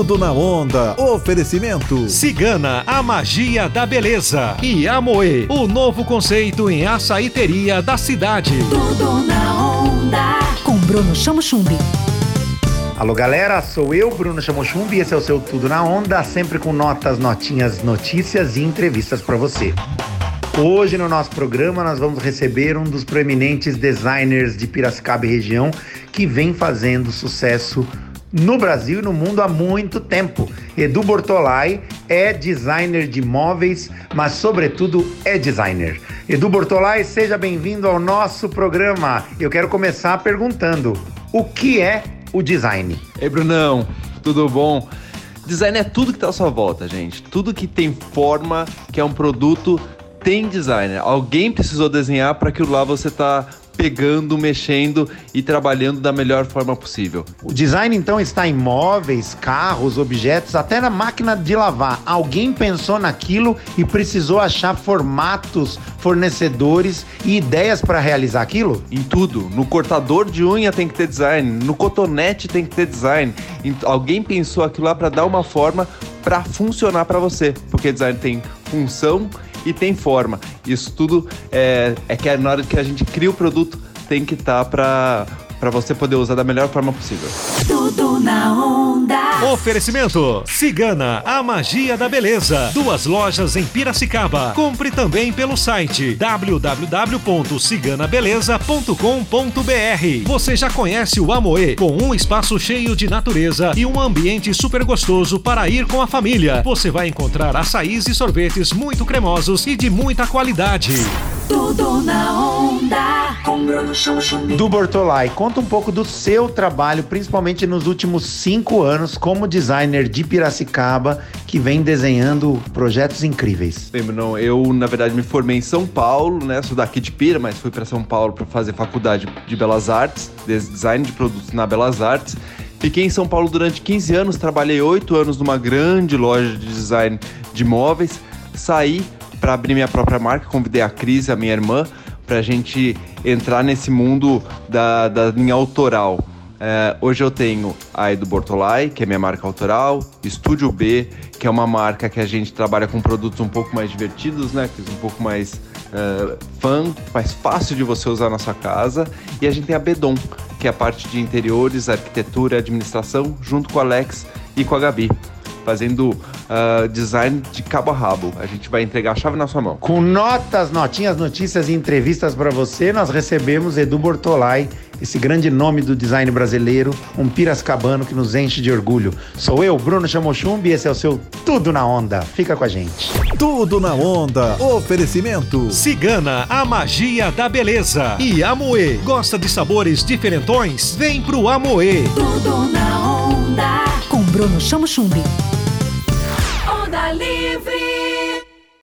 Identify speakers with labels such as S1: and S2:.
S1: Tudo na onda. Oferecimento.
S2: Cigana, a magia da beleza. E Amoe, o novo conceito em açaíteria da cidade.
S3: Tudo na onda.
S4: Com Bruno Chamo Chumbi.
S5: Alô galera, sou eu, Bruno Chamochumbi, e esse é o seu Tudo na Onda, sempre com notas, notinhas, notícias e entrevistas para você. Hoje no nosso programa nós vamos receber um dos proeminentes designers de Piracicaba e região que vem fazendo sucesso no Brasil e no mundo há muito tempo. Edu Bortolai é designer de móveis, mas sobretudo é designer. Edu Bortolai, seja bem-vindo ao nosso programa. Eu quero começar perguntando: o que é o design?
S6: Ei, Brunão, tudo bom? Design é tudo que está à sua volta, gente. Tudo que tem forma, que é um produto, tem designer. Alguém precisou desenhar para aquilo lá você tá pegando, mexendo e trabalhando da melhor forma possível.
S5: O design então está em móveis, carros, objetos, até na máquina de lavar. Alguém pensou naquilo e precisou achar formatos, fornecedores e ideias para realizar aquilo?
S6: Em tudo. No cortador de unha tem que ter design, no cotonete tem que ter design. Alguém pensou aquilo lá para dar uma forma para funcionar para você, porque design tem função e tem forma. Isso tudo é, é que na hora que a gente cria o produto tem que estar tá para para você poder usar da melhor forma possível.
S3: Tudo na onda.
S2: Oferecimento: Cigana, a magia da beleza. Duas lojas em Piracicaba. Compre também pelo site www.ciganabeleza.com.br. Você já conhece o Amoe, com um espaço cheio de natureza e um ambiente super gostoso para ir com a família. Você vai encontrar açaís e sorvetes muito cremosos e de muita qualidade.
S3: Tudo na onda.
S5: Do Bortolai, conta um pouco do seu trabalho, principalmente nos últimos cinco anos, como designer de Piracicaba, que vem desenhando projetos incríveis.
S6: Não, eu na verdade me formei em São Paulo, né? Sou daqui de Pira, mas fui para São Paulo para fazer faculdade de Belas Artes, design de produtos na Belas Artes. Fiquei em São Paulo durante 15 anos, trabalhei 8 anos numa grande loja de design de móveis. Saí para abrir minha própria marca, convidei a Cris, a minha irmã, para a gente entrar nesse mundo da, da linha autoral. É, hoje eu tenho a Edu Bortolai, que é minha marca autoral, Estúdio B, que é uma marca que a gente trabalha com produtos um pouco mais divertidos, né? Um pouco mais uh, fã, mais fácil de você usar na sua casa. E a gente tem a Bedon, que é a parte de interiores, arquitetura e administração, junto com o Alex e com a Gabi fazendo uh, design de cabo a rabo. A gente vai entregar a chave na sua mão.
S5: Com notas, notinhas, notícias e entrevistas para você, nós recebemos Edu Bortolai, esse grande nome do design brasileiro, um piracicabano que nos enche de orgulho. Sou eu, Bruno Chamochumbi, e esse é o seu Tudo na Onda. Fica com a gente.
S1: Tudo na Onda. Oferecimento.
S2: Cigana, a magia da beleza. E Amoe. Gosta de sabores diferentões? Vem pro Amoe.
S3: Tudo na onda.
S4: Com Bruno Chamo Chumbi.
S3: Onda livre.